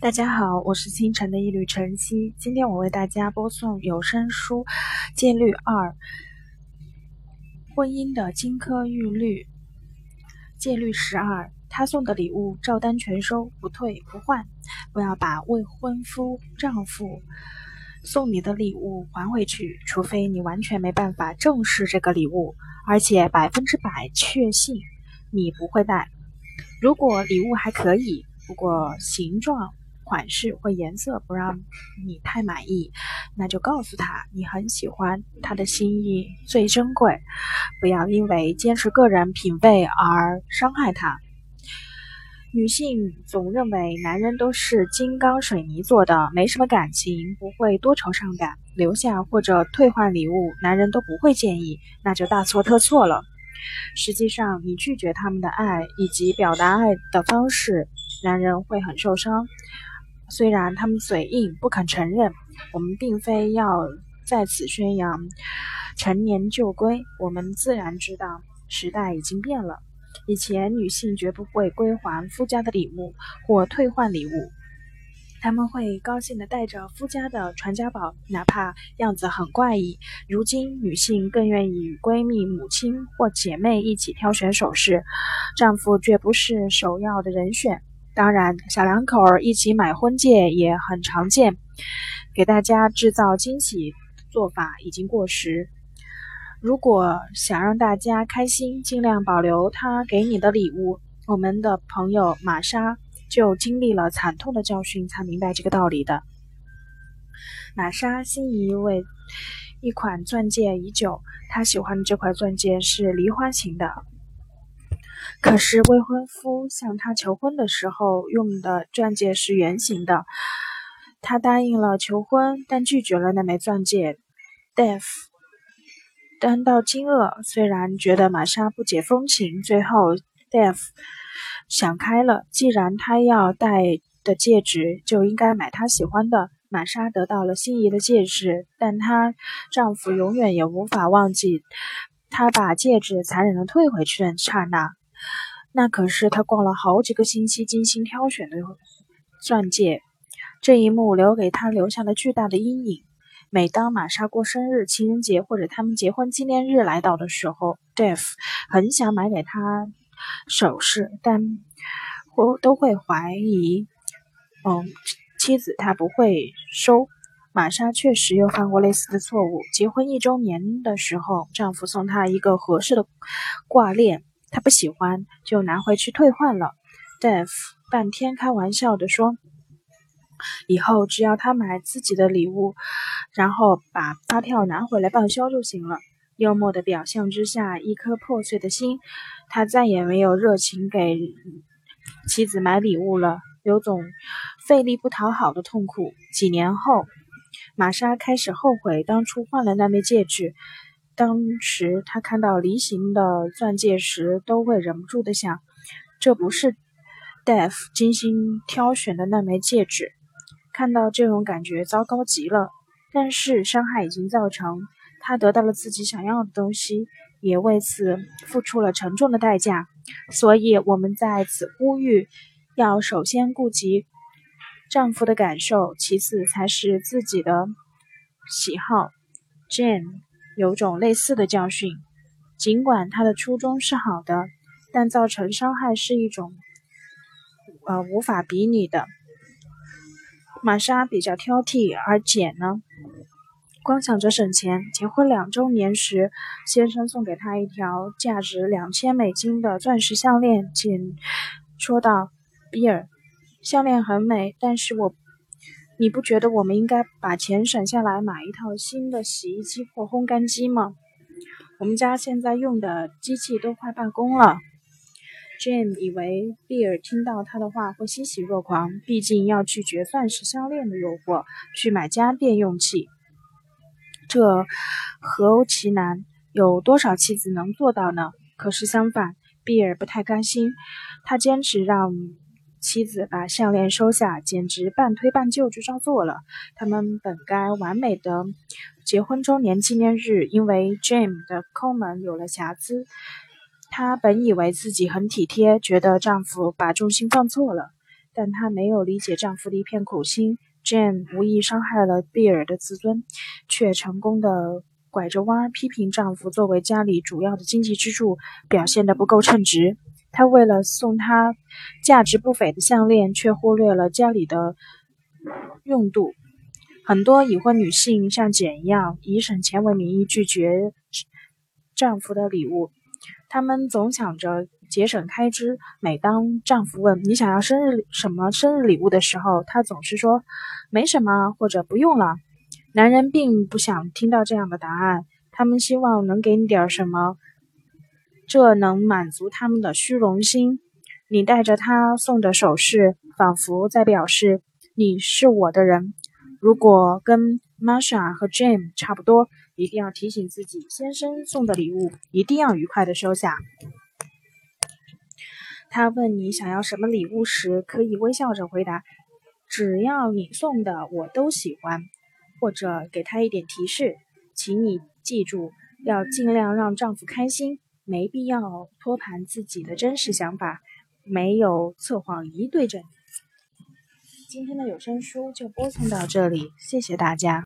大家好，我是清晨的一缕晨曦。今天我为大家播送有声书《戒律二：婚姻的金科玉律》。戒律十二：他送的礼物照单全收，不退不换。不要把未婚夫丈夫送你的礼物还回去，除非你完全没办法正视这个礼物，而且百分之百确信你不会带。如果礼物还可以，不过形状。款式或颜色不让你太满意，那就告诉他你很喜欢他的心意最珍贵，不要因为坚持个人品味而伤害他。女性总认为男人都是金刚水泥做的，没什么感情，不会多愁善感，留下或者退换礼物，男人都不会介意，那就大错特错了。实际上，你拒绝他们的爱以及表达爱的方式，男人会很受伤。虽然他们嘴硬不肯承认，我们并非要在此宣扬陈年旧规。我们自然知道时代已经变了。以前女性绝不会归还夫家的礼物或退换礼物，他们会高兴地带着夫家的传家宝，哪怕样子很怪异。如今，女性更愿意与闺蜜、母亲或姐妹一起挑选首饰，丈夫绝不是首要的人选。当然，小两口儿一起买婚戒也很常见。给大家制造惊喜做法已经过时。如果想让大家开心，尽量保留他给你的礼物。我们的朋友玛莎就经历了惨痛的教训，才明白这个道理的。玛莎心仪为一款钻戒已久，她喜欢的这块钻戒是梨花型的。可是未婚夫向她求婚的时候用的钻戒是圆形的，她答应了求婚，但拒绝了那枚钻戒。Dave 感到惊愕，虽然觉得玛莎不解风情，最后 Dave 想开了，既然他要戴的戒指，就应该买他喜欢的。玛莎得到了心仪的戒指，但她丈夫永远也无法忘记她把戒指残忍的退回去的刹那。那可是他逛了好几个星期精心挑选的钻戒，这一幕留给他留下了巨大的阴影。每当玛莎过生日、情人节或者他们结婚纪念日来到的时候，Dave 很想买给她首饰，但或都会怀疑，嗯，妻子她不会收。玛莎确实又犯过类似的错误。结婚一周年的时候，丈夫送她一个合适的挂链。他不喜欢，就拿回去退换了。Dave 半天开玩笑的说：“以后只要他买自己的礼物，然后把发票拿回来报销就行了。”幽默的表象之下，一颗破碎的心。他再也没有热情给妻子买礼物了，有种费力不讨好的痛苦。几年后，玛莎开始后悔当初换了那枚戒指。当时他看到梨形的钻戒时，都会忍不住的想：这不是 Dave 精心挑选的那枚戒指。看到这种感觉，糟糕极了。但是伤害已经造成，他得到了自己想要的东西，也为此付出了沉重的代价。所以我们在此呼吁：要首先顾及丈夫的感受，其次才是自己的喜好。Jane。有种类似的教训，尽管他的初衷是好的，但造成伤害是一种呃无法比拟的。玛莎比较挑剔，而简呢，光想着省钱。结婚两周年时，先生送给她一条价值两千美金的钻石项链。简说道：“比尔，项链很美，但是我。”你不觉得我们应该把钱省下来买一套新的洗衣机或烘干机吗？我们家现在用的机器都快罢工了。Jim 以为比尔听到他的话会欣喜若狂，毕竟要拒绝钻石项链的诱惑，去买家电用器，这何其难！有多少妻子能做到呢？可是相反，比尔不太甘心，他坚持让。妻子把项链收下，简直半推半就就照做了。他们本该完美的结婚周年纪念日，因为 Jim 的抠门有了瑕疵。她本以为自己很体贴，觉得丈夫把重心放错了。但她没有理解丈夫的一片苦心。Jane 无意伤害了比尔的自尊，却成功的拐着弯批评丈夫作为家里主要的经济支柱表现得不够称职。她为了送她价值不菲的项链，却忽略了家里的用度。很多已婚女性像简一样，以省钱为名义拒绝丈夫的礼物。她们总想着节省开支。每当丈夫问你想要生日什么生日礼物的时候，她总是说没什么或者不用了。男人并不想听到这样的答案，他们希望能给你点什么，这能满足他们的虚荣心。你带着他送的首饰，仿佛在表示你是我的人。如果跟 Masha 和 Jane 差不多，一定要提醒自己，先生送的礼物一定要愉快的收下。他问你想要什么礼物时，可以微笑着回答：“只要你送的，我都喜欢。”或者给他一点提示，请你记住，要尽量让丈夫开心，没必要托盘自己的真实想法，没有测谎仪对着你。今天的有声书就播送到这里，谢谢大家。